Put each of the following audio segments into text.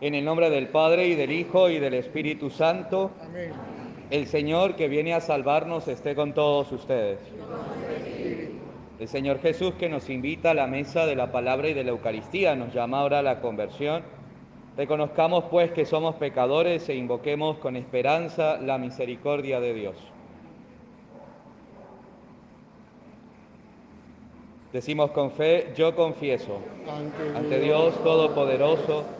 En el nombre del Padre y del Hijo y del Espíritu Santo, Amén. el Señor que viene a salvarnos esté con todos ustedes. El Señor Jesús que nos invita a la mesa de la palabra y de la Eucaristía nos llama ahora a la conversión. Reconozcamos pues que somos pecadores e invoquemos con esperanza la misericordia de Dios. Decimos con fe, yo confieso ante Dios Todopoderoso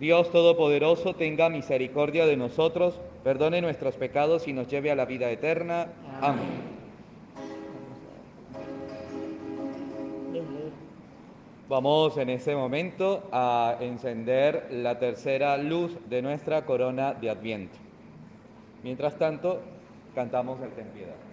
Dios Todopoderoso tenga misericordia de nosotros, perdone nuestros pecados y nos lleve a la vida eterna. Amén. Vamos en ese momento a encender la tercera luz de nuestra corona de Adviento. Mientras tanto, cantamos el Ten Piedad.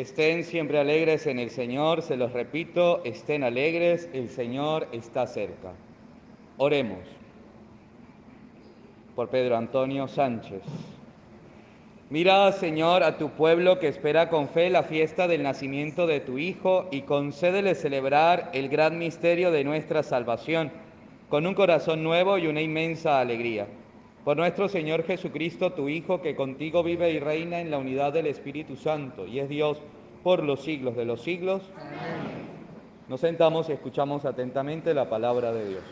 Estén siempre alegres en el Señor, se los repito, estén alegres, el Señor está cerca. Oremos por Pedro Antonio Sánchez. Mira, Señor, a tu pueblo que espera con fe la fiesta del nacimiento de tu Hijo y concédele celebrar el gran misterio de nuestra salvación con un corazón nuevo y una inmensa alegría. Por nuestro Señor Jesucristo, tu Hijo, que contigo vive y reina en la unidad del Espíritu Santo y es Dios por los siglos de los siglos. Nos sentamos y escuchamos atentamente la palabra de Dios.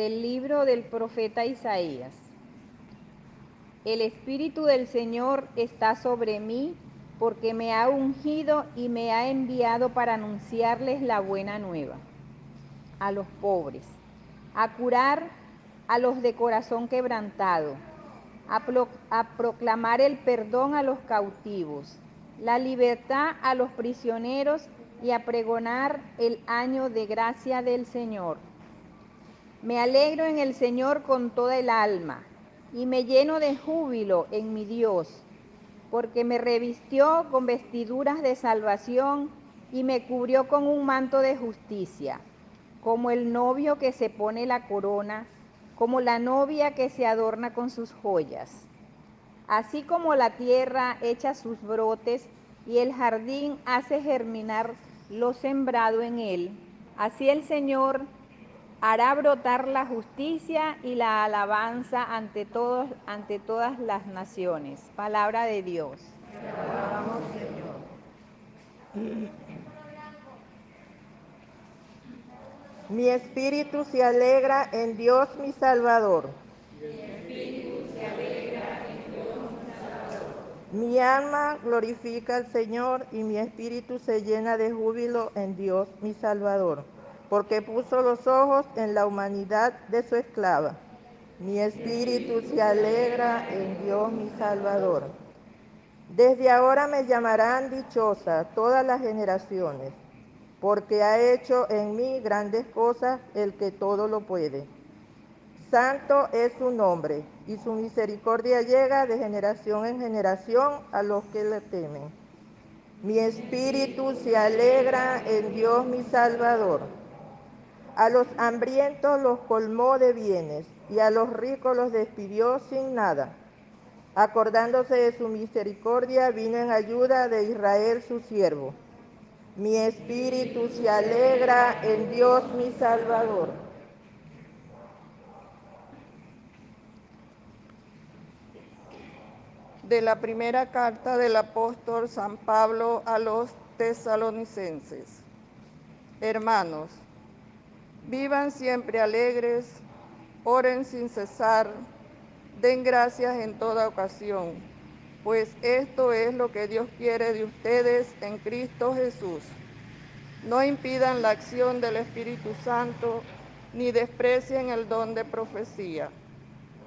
Del libro del profeta Isaías. El Espíritu del Señor está sobre mí porque me ha ungido y me ha enviado para anunciarles la buena nueva a los pobres, a curar a los de corazón quebrantado, a, a proclamar el perdón a los cautivos, la libertad a los prisioneros y a pregonar el año de gracia del Señor. Me alegro en el Señor con toda el alma y me lleno de júbilo en mi Dios, porque me revistió con vestiduras de salvación y me cubrió con un manto de justicia, como el novio que se pone la corona, como la novia que se adorna con sus joyas. Así como la tierra echa sus brotes y el jardín hace germinar lo sembrado en él, así el Señor hará brotar la justicia y la alabanza ante todos ante todas las naciones. Palabra de Dios. Mi espíritu se alegra en Dios mi Salvador. Mi espíritu se alegra en Mi alma glorifica al Señor y mi espíritu se llena de júbilo en Dios, mi Salvador, porque puso los ojos en la humanidad de su esclava. Mi espíritu se alegra en Dios, mi Salvador. Desde ahora me llamarán dichosa todas las generaciones, porque ha hecho en mí grandes cosas el que todo lo puede. Santo es su nombre, y su misericordia llega de generación en generación a los que le temen. Mi espíritu se alegra en Dios mi Salvador. A los hambrientos los colmó de bienes, y a los ricos los despidió sin nada. Acordándose de su misericordia, vino en ayuda de Israel su siervo. Mi espíritu se alegra en Dios mi Salvador de la primera carta del apóstol San Pablo a los tesalonicenses. Hermanos, vivan siempre alegres, oren sin cesar, den gracias en toda ocasión, pues esto es lo que Dios quiere de ustedes en Cristo Jesús. No impidan la acción del Espíritu Santo, ni desprecien el don de profecía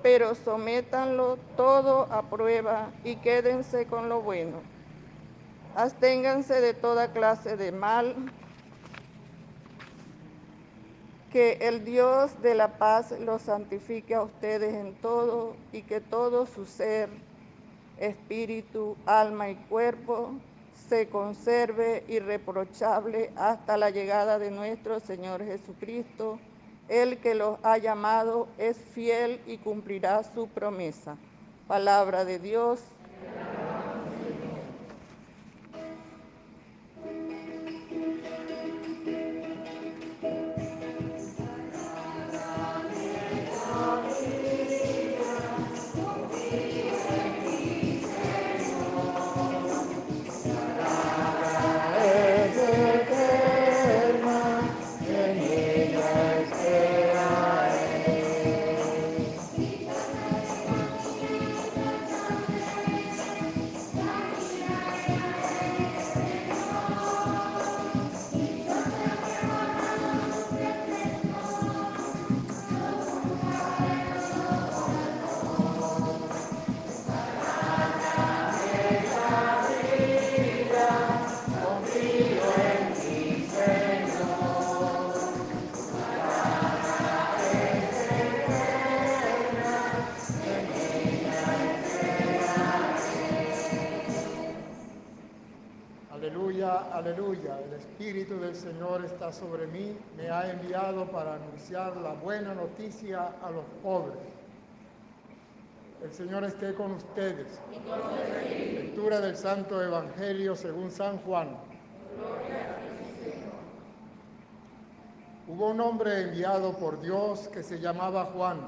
pero sométanlo todo a prueba y quédense con lo bueno. Asténganse de toda clase de mal, que el Dios de la paz los santifique a ustedes en todo y que todo su ser, espíritu, alma y cuerpo se conserve irreprochable hasta la llegada de nuestro Señor Jesucristo el que los ha llamado es fiel y cumplirá su promesa. Palabra de Dios. Aleluya, el Espíritu del Señor está sobre mí, me ha enviado para anunciar la buena noticia a los pobres. El Señor esté con ustedes. Lectura del Santo Evangelio según San Juan. Hubo un hombre enviado por Dios que se llamaba Juan.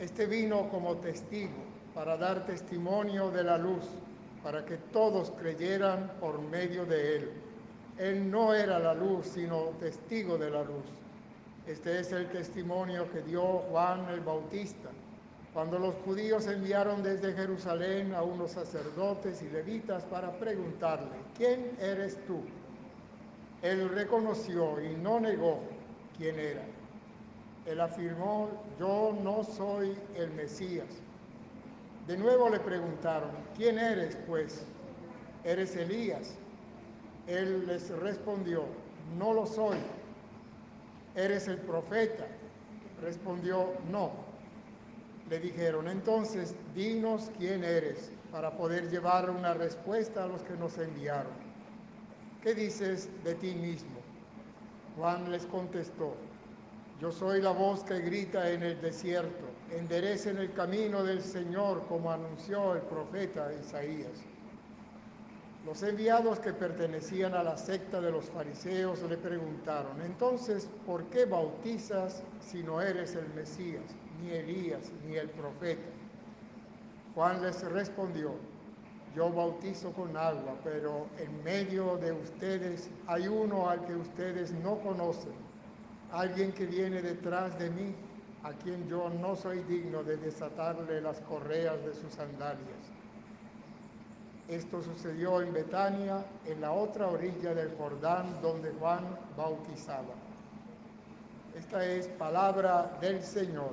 Este vino como testigo para dar testimonio de la luz para que todos creyeran por medio de él. Él no era la luz, sino testigo de la luz. Este es el testimonio que dio Juan el Bautista. Cuando los judíos enviaron desde Jerusalén a unos sacerdotes y levitas para preguntarle, ¿quién eres tú? Él reconoció y no negó quién era. Él afirmó, yo no soy el Mesías. De nuevo le preguntaron, ¿quién eres pues? ¿Eres Elías? Él les respondió, no lo soy. ¿Eres el profeta? Respondió, no. Le dijeron, entonces, dinos quién eres para poder llevar una respuesta a los que nos enviaron. ¿Qué dices de ti mismo? Juan les contestó, yo soy la voz que grita en el desierto enderecen el camino del Señor como anunció el profeta Isaías. Los enviados que pertenecían a la secta de los fariseos le preguntaron, entonces, ¿por qué bautizas si no eres el Mesías, ni Elías, ni el profeta? Juan les respondió, yo bautizo con agua, pero en medio de ustedes hay uno al que ustedes no conocen, alguien que viene detrás de mí a quien yo no soy digno de desatarle las correas de sus sandalias. Esto sucedió en Betania, en la otra orilla del Jordán, donde Juan bautizaba. Esta es palabra del Señor.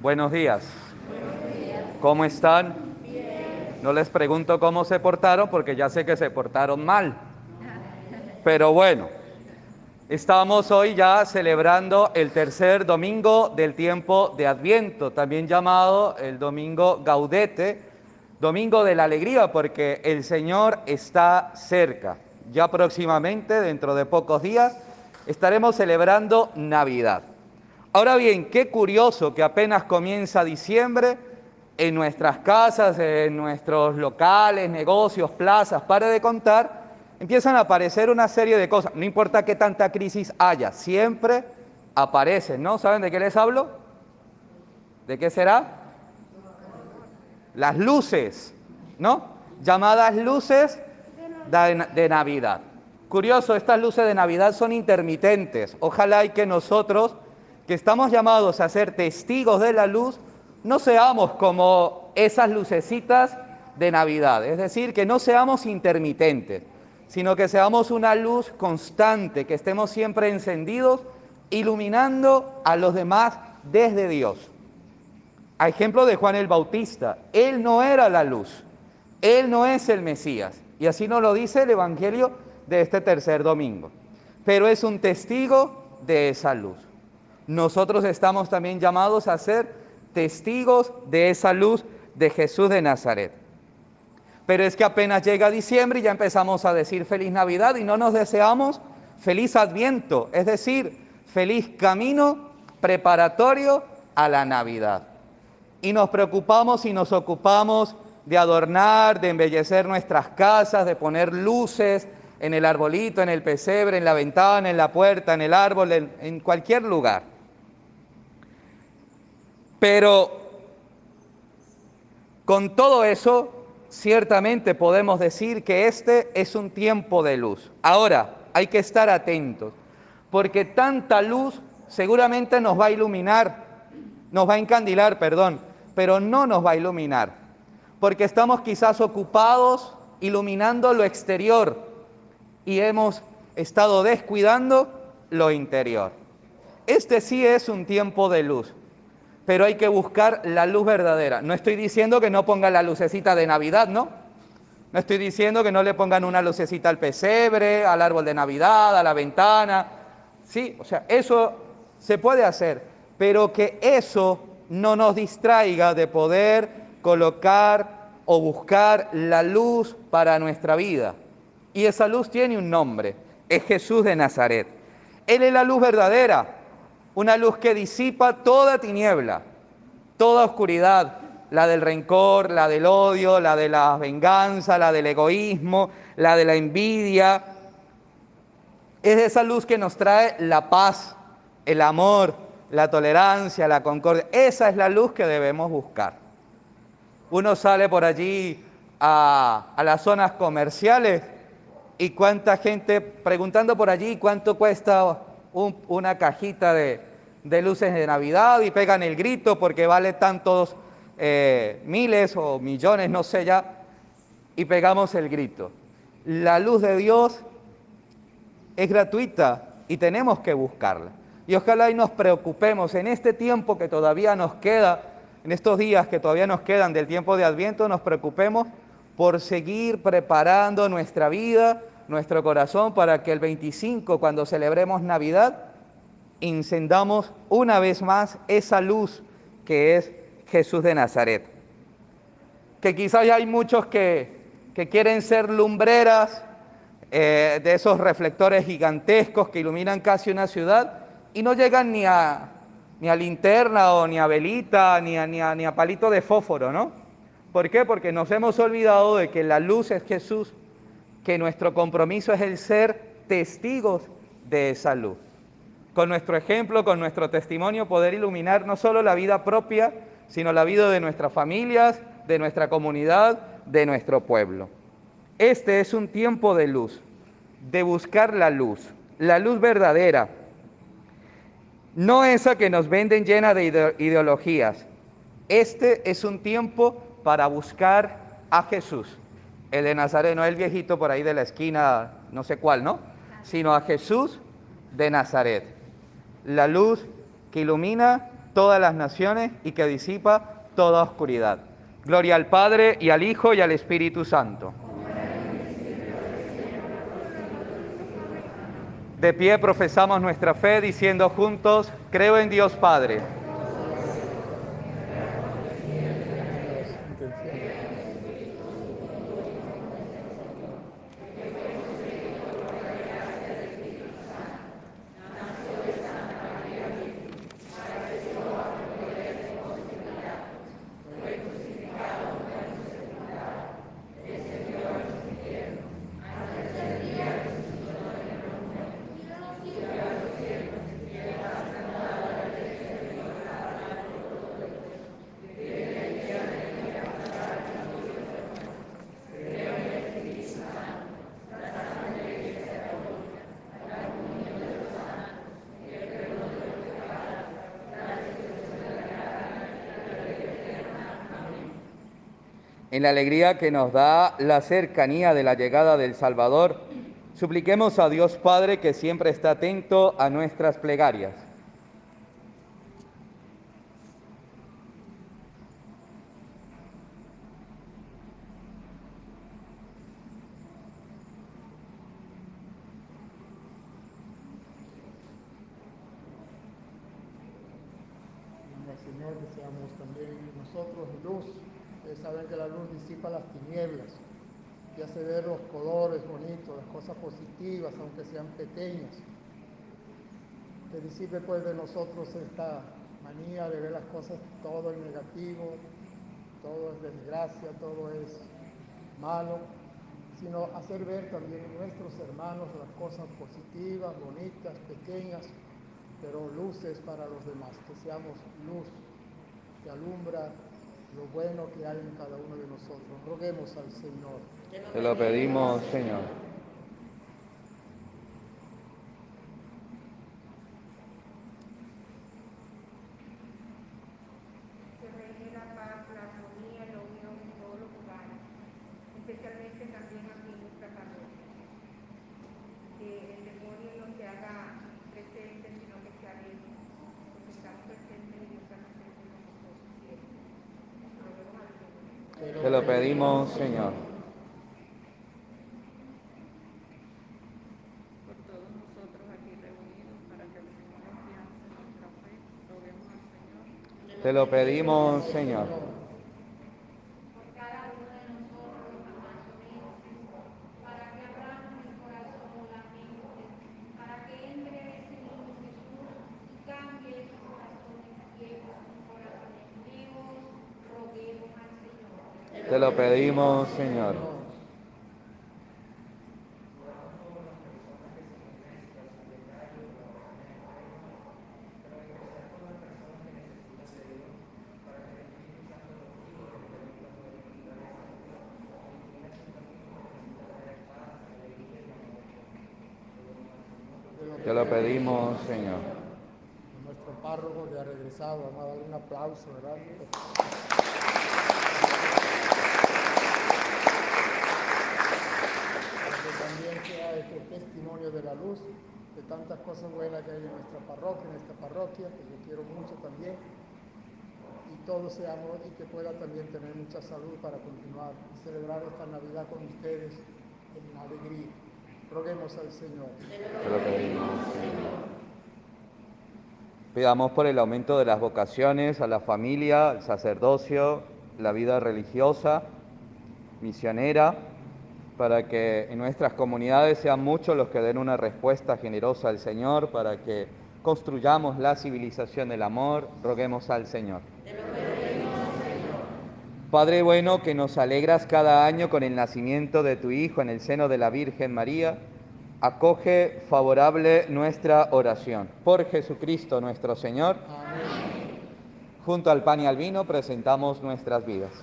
Buenos días. ¿Cómo están? No les pregunto cómo se portaron porque ya sé que se portaron mal. Pero bueno, Estamos hoy ya celebrando el tercer domingo del tiempo de Adviento, también llamado el domingo Gaudete, domingo de la alegría, porque el Señor está cerca. Ya próximamente, dentro de pocos días, estaremos celebrando Navidad. Ahora bien, qué curioso que apenas comienza diciembre, en nuestras casas, en nuestros locales, negocios, plazas, para de contar, empiezan a aparecer una serie de cosas. No importa qué tanta crisis haya, siempre aparecen, ¿no? ¿Saben de qué les hablo? ¿De qué será? Las luces, ¿no? Llamadas luces de, Navidad. Curioso, estas luces de Navidad son intermitentes. Ojalá y que nosotros, que estamos llamados a ser testigos de la luz, no seamos como esas lucecitas de Navidad. Es decir, que no seamos intermitentes sino que seamos una luz constante, que estemos siempre encendidos, iluminando a los demás desde Dios. A ejemplo de Juan el Bautista, él no era la luz, él no es el Mesías, y así nos lo dice el Evangelio de este tercer domingo, pero es un testigo de esa luz. Nosotros estamos también llamados a ser testigos de esa luz de Jesús de Nazaret. Pero es que apenas llega diciembre y ya empezamos a decir feliz Navidad y no nos deseamos feliz Adviento, es decir, feliz camino preparatorio a la Navidad. Y nos preocupamos y nos ocupamos de adornar, de embellecer nuestras casas, de poner luces en el arbolito, en el pesebre, en la ventana, en la puerta, en el árbol, en, cualquier lugar. Pero con todo eso ciertamente podemos decir que este es un tiempo de luz. Ahora, hay que estar atentos, porque tanta luz seguramente nos va a iluminar, nos va a encandilar, perdón, pero no nos va a iluminar, porque estamos quizás ocupados iluminando lo exterior y hemos estado descuidando lo interior. Este sí es un tiempo de luz pero hay que buscar la luz verdadera. No estoy diciendo que no pongan la lucecita de Navidad, ¿no? No estoy diciendo que no le pongan una lucecita al pesebre, al árbol de Navidad, a la ventana. Sí, o sea, eso se puede hacer, pero que eso no nos distraiga de poder colocar o buscar la luz para nuestra vida. Y esa luz tiene un nombre, es Jesús de Nazaret. Él es la luz verdadera, una luz que disipa toda tiniebla, toda oscuridad, la del rencor, la del odio, la de la venganza, la del egoísmo, la de la envidia. Es esa luz que nos trae la paz, el amor, la tolerancia, la concordia. Esa es la luz que debemos buscar. Uno sale por allí a, a las zonas comerciales y cuánta gente preguntando por allí cuánto cuesta una cajita de, luces de Navidad y pegan el grito porque vale tantos eh, miles o millones, no sé ya, y pegamos el grito. La luz de Dios es gratuita y tenemos que buscarla. Y ojalá y nos preocupemos en este tiempo que todavía nos queda, en estos días que todavía nos quedan del tiempo de Adviento, nos preocupemos por seguir preparando nuestra vida nuestro corazón para que el 25, cuando celebremos Navidad, encendamos una vez más esa luz que es Jesús de Nazaret. Que quizás hay muchos que, quieren ser lumbreras eh, de esos reflectores gigantescos que iluminan casi una ciudad y no llegan ni a, ni a linterna o ni a velita, ni a, ni, ni a palito de fósforo, ¿no? ¿Por qué? Porque nos hemos olvidado de que la luz es Jesús que nuestro compromiso es el ser testigos de esa luz. Con nuestro ejemplo, con nuestro testimonio, poder iluminar no solo la vida propia, sino la vida de nuestras familias, de nuestra comunidad, de nuestro pueblo. Este es un tiempo de luz, de buscar la luz, la luz verdadera. no esa que nos venden llena de ideologías. Este es un tiempo para buscar a Jesús, el de Nazaret, no el viejito por ahí de la esquina, no sé cuál, ¿no? Sino a Jesús de Nazaret, la luz que ilumina todas las naciones y que disipa toda oscuridad. Gloria al Padre y al Hijo y al Espíritu Santo. De pie profesamos nuestra fe diciendo juntos, creo en Dios Padre en la alegría que nos da la cercanía de la llegada del Salvador, supliquemos a Dios Padre que siempre está atento a nuestras plegarias. Señor, deseamos también nosotros luz saben que la luz disipa las tinieblas y hace ver los colores bonitos, las cosas sean pequeñas. Que disipe pues de nosotros esta manía de ver las cosas todo en negativo, todo es desgracia, todo es malo, sino hacer ver también en nuestros hermanos las cosas positivas, bonitas, pequeñas, pero luces para los demás, que seamos luz que alumbra lo bueno que hay en cada uno de nosotros. Roguemos al Señor. Te lo pedimos, Señor. Te lo pedimos, Señor. Por todos nosotros aquí reunidos para que vivamos confianza en nuestra fe, roguemos al Señor. Te lo pedimos, Señor. Por cada uno de nosotros, para que abramos el corazón la mente, para que entre ese niño Jesús y cambie esos corazones viejos, corazones nuevos, roguemos al te lo pedimos, Señor. Te lo pedimos, Señor. Nuestro párroco ya ha regresado, vamos a darle un aplauso, ¿verdad? Testimonio de la luz, de tantas cosas buenas que hay en nuestra parroquia, en esta parroquia, que yo quiero mucho también, y todos seamos y que pueda también tener mucha salud para continuar y celebrar esta Navidad con ustedes en alegría. Roguemos al Señor. Pidamos por el aumento de las vocaciones a la familia, al sacerdocio, la vida religiosa, misionera para que en nuestras comunidades sean muchos los que den una respuesta generosa al Señor, para que construyamos la civilización del amor, roguemos al Señor. Padre bueno, que nos alegras cada año con el nacimiento de tu Hijo en el seno de la Virgen María, acoge favorable nuestra oración. Por Jesucristo nuestro Señor. Junto al pan y al vino presentamos nuestras vidas.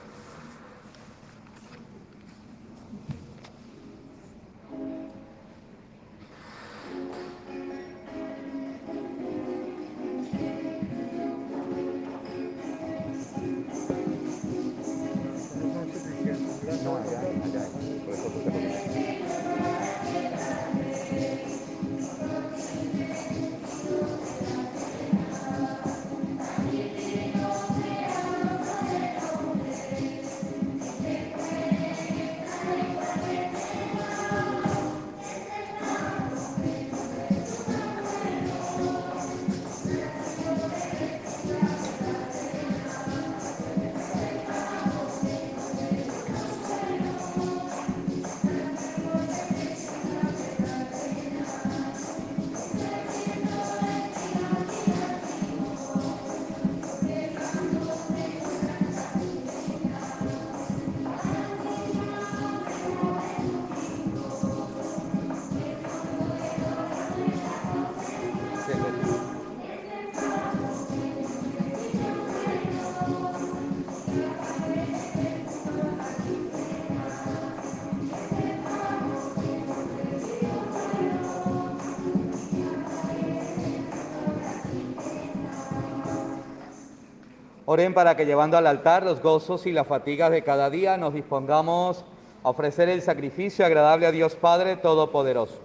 Oren para que llevando al altar los gozos y las fatigas de cada día nos dispongamos a ofrecer el sacrificio agradable a Dios Padre Todopoderoso.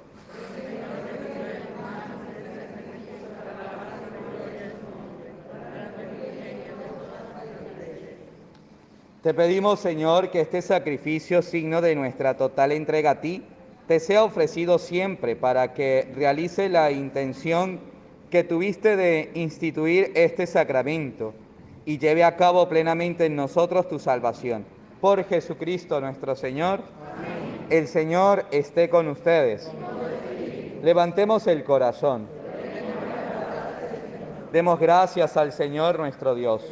Te pedimos, Señor, que este sacrificio, signo de nuestra total entrega a ti, te sea ofrecido siempre para que realice la intención que tuviste de instituir este sacramento y lleve a cabo plenamente en nosotros tu salvación. Por Jesucristo nuestro Señor. El Señor esté con ustedes. Levantemos el corazón. Demos gracias al Señor nuestro Dios.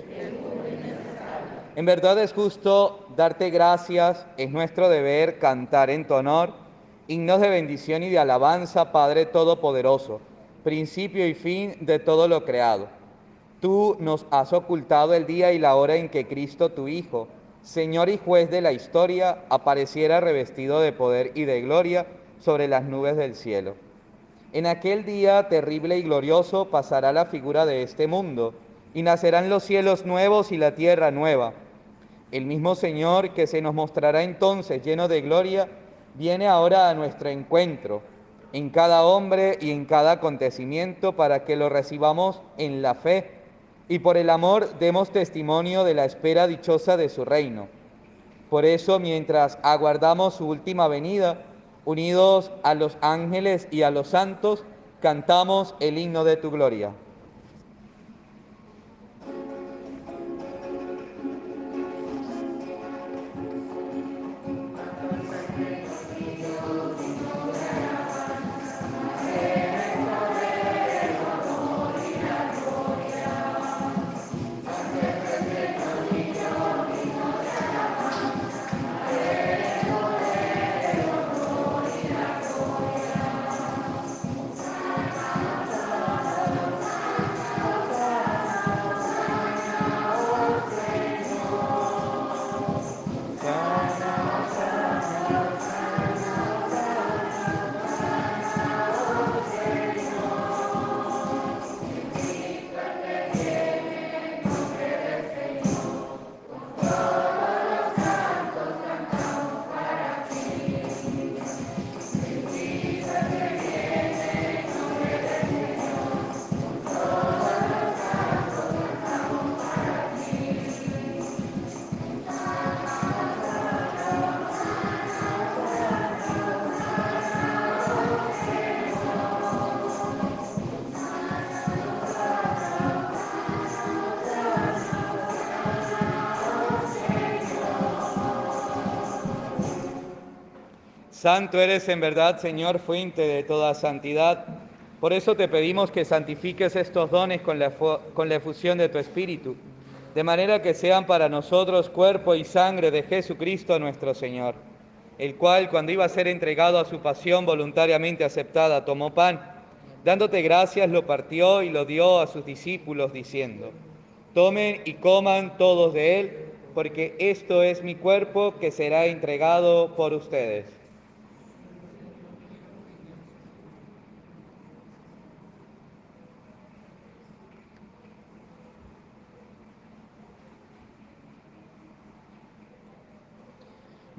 En verdad es justo darte gracias, es nuestro deber cantar en tu honor himnos de bendición y de alabanza, Padre Todopoderoso, principio y fin de todo lo creado Tú nos has ocultado el día y la hora en que Cristo, tu Hijo, Señor y juez de la historia, apareciera revestido de poder y de gloria sobre las nubes del cielo. En aquel día terrible y glorioso pasará la figura de este mundo, y nacerán los cielos nuevos y la tierra nueva. El mismo Señor que se nos mostrará entonces lleno de gloria, viene ahora a nuestro encuentro, en cada hombre y en cada acontecimiento, para que lo recibamos en la fe y por el amor demos testimonio de la espera dichosa de su reino. Por eso, mientras aguardamos su última venida, unidos a los ángeles y a los santos, cantamos el himno de tu gloria. Santo eres en verdad, Señor, fuente de toda santidad. Por eso te pedimos que santifiques estos dones con la, con la efusión de tu Espíritu, de manera que sean para nosotros cuerpo y sangre de Jesucristo nuestro Señor, el cual cuando iba a ser entregado a su pasión voluntariamente aceptada, tomó pan, dándote gracias, lo partió y lo dio a sus discípulos, diciendo, tomen y coman todos de él, porque esto es mi cuerpo que será entregado por ustedes.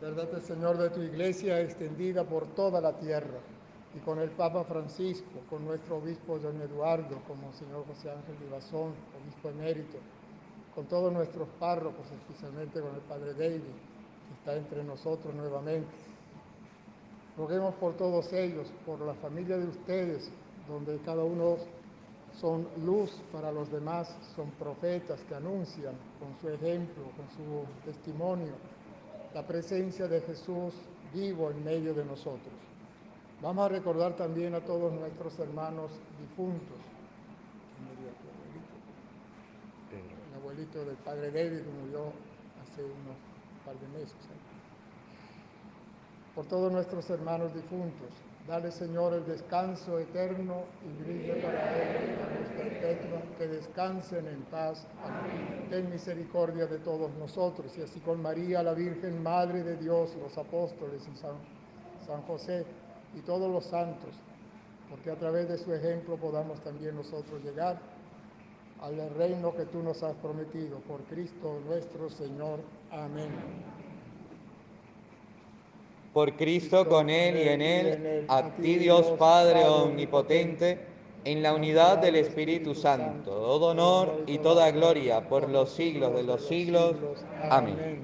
Verdad, Señor, de tu iglesia extendida por toda la tierra y con el Papa Francisco, con nuestro obispo don Eduardo, con Monseñor José Ángel Vivazón, obispo emérito, con todos nuestros párrocos, especialmente con el Padre David, que está entre nosotros nuevamente. Roguemos por todos ellos, por la familia de ustedes, donde cada uno son luz para los demás, son profetas que anuncian con su ejemplo, con su testimonio, la presencia de Jesús vivo en medio de nosotros. Vamos a recordar también a todos nuestros hermanos difuntos. El abuelito del padre David murió hace unos par de meses. ¿eh? Por todos nuestros hermanos difuntos, dale Señor el descanso eterno y brille para ellos la luz que descansen en paz. Ten misericordia de todos nosotros y así con María, la Virgen Madre de Dios, los apóstoles y San José y todos los santos, porque a través de su ejemplo podamos también nosotros llegar al reino que tú nos has prometido, por Cristo nuestro Señor. Amén. Por Cristo, con Él y en Él, a ti Dios Padre Omnipotente, en la unidad del Espíritu Santo, todo honor y toda gloria por los siglos de los siglos. Amén.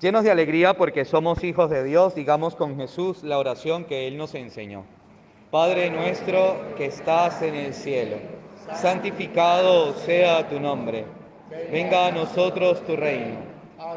Llenos de alegría porque somos hijos de Dios, digamos con Jesús la oración que Él nos enseñó. Padre nuestro que estás en el cielo, santificado sea tu nombre. Venga a nosotros tu reino.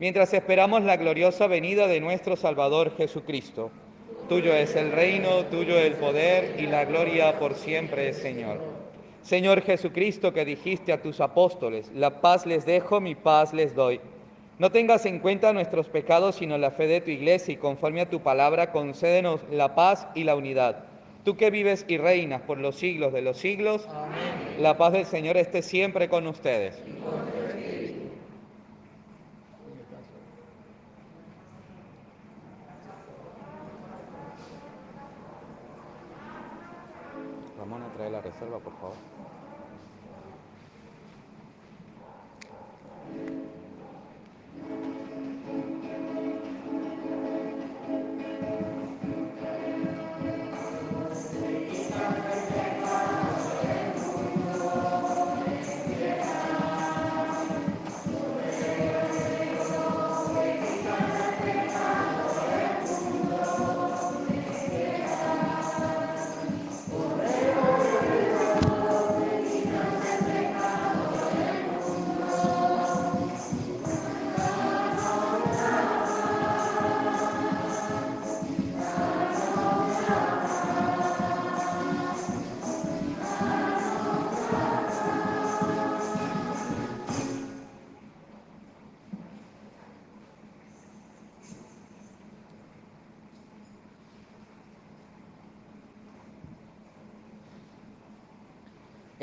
mientras esperamos la gloriosa venida de nuestro Salvador Jesucristo. Tuyo es el reino, tuyo el poder y la gloria por siempre, Señor. Señor Jesucristo, que dijiste a tus apóstoles, la paz les dejo, mi paz les doy. No tengas en cuenta nuestros pecados, sino la fe de tu iglesia, y conforme a tu palabra, concédenos la paz y la unidad. Tú que vives y reinas por los siglos de los siglos, Amén. la paz del Señor esté siempre con ustedes. Reserva, por favor.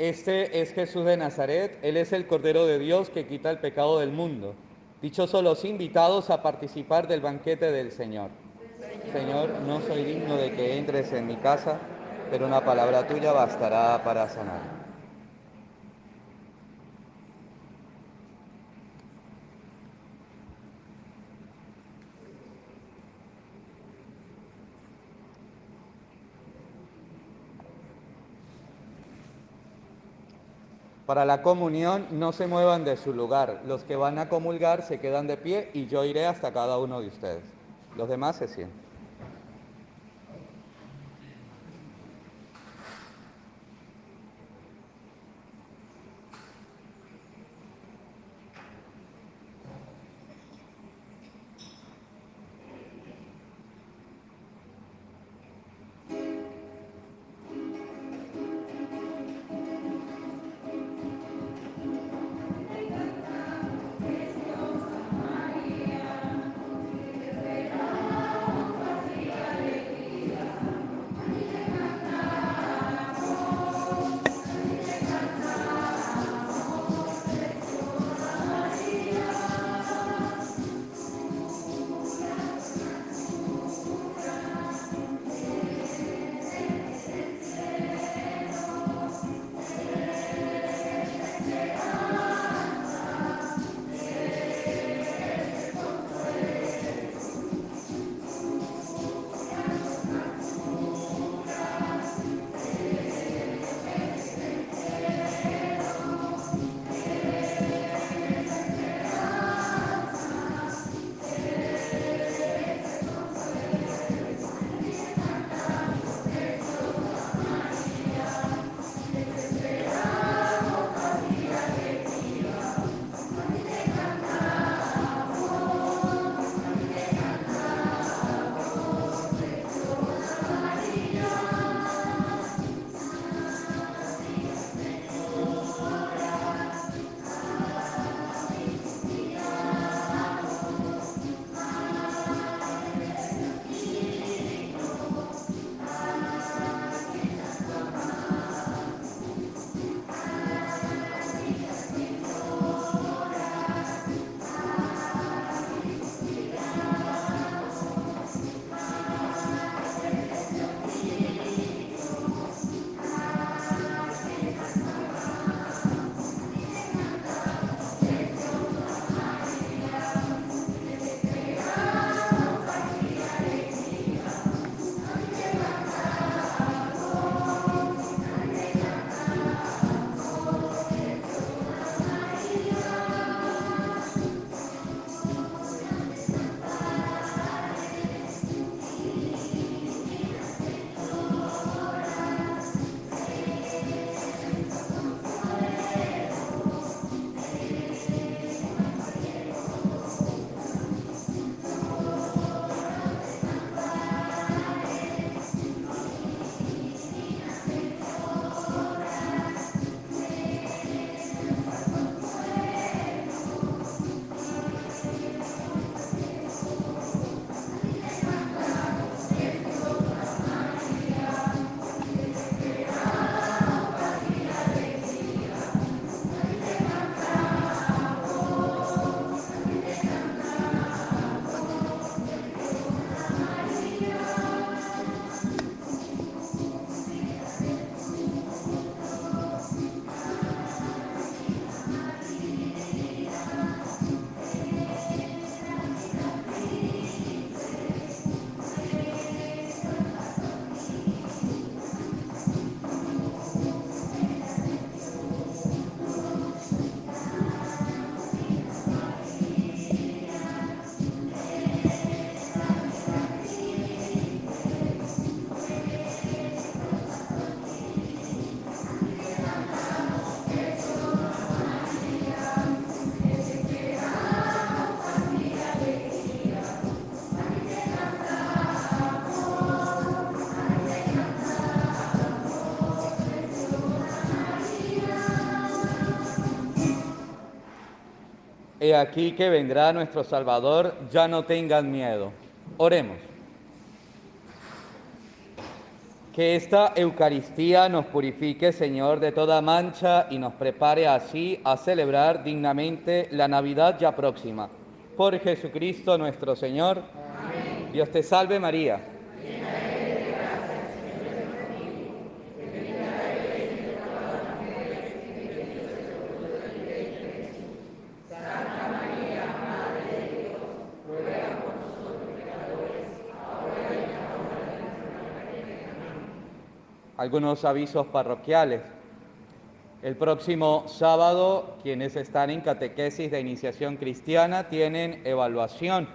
Este es Jesús de Nazaret, Él es el Cordero de Dios que quita el pecado del mundo. Dichosos los invitados a participar del banquete del Señor. Señor, no soy digno de que entres en mi casa, pero una palabra tuya bastará para sanar. Para la comunión no se muevan de su lugar. Los que van a comulgar se quedan de pie y yo iré hasta cada uno de ustedes. Los demás se sientan. He aquí que vendrá nuestro Salvador, ya no tengan miedo. Oremos. Que esta Eucaristía nos purifique, Señor, de toda mancha y nos prepare así a celebrar dignamente la Navidad ya próxima. Por Jesucristo nuestro Señor. Amén. Dios te salve María. Algunos avisos parroquiales. El próximo sábado, quienes están en catequesis de iniciación cristiana tienen evaluación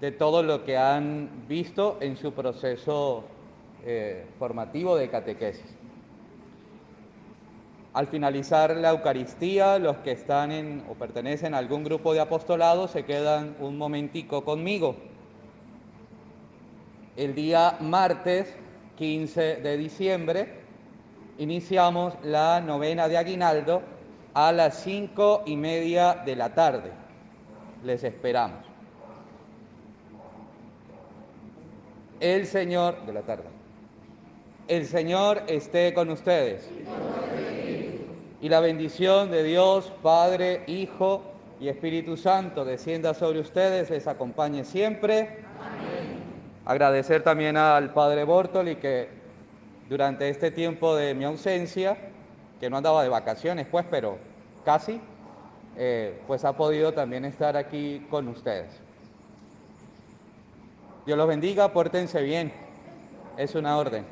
de todo lo que han visto en su proceso eh, formativo de catequesis. Al finalizar la Eucaristía, los que están en o pertenecen a algún grupo de apostolado se quedan un momentico conmigo. El día martes 15 de diciembre, iniciamos la novena de Aguinaldo a las cinco y media de la tarde. Les esperamos. El Señor, de la tarde. El Señor esté con ustedes. Y la bendición de Dios, Padre, Hijo y Espíritu Santo descienda sobre ustedes, les acompañe siempre. Agradecer también al padre Bortoli que durante este tiempo de mi ausencia, que no andaba de vacaciones pues, pero casi, eh, pues ha podido también estar aquí con ustedes. Dios los bendiga, pórtense bien, es una orden.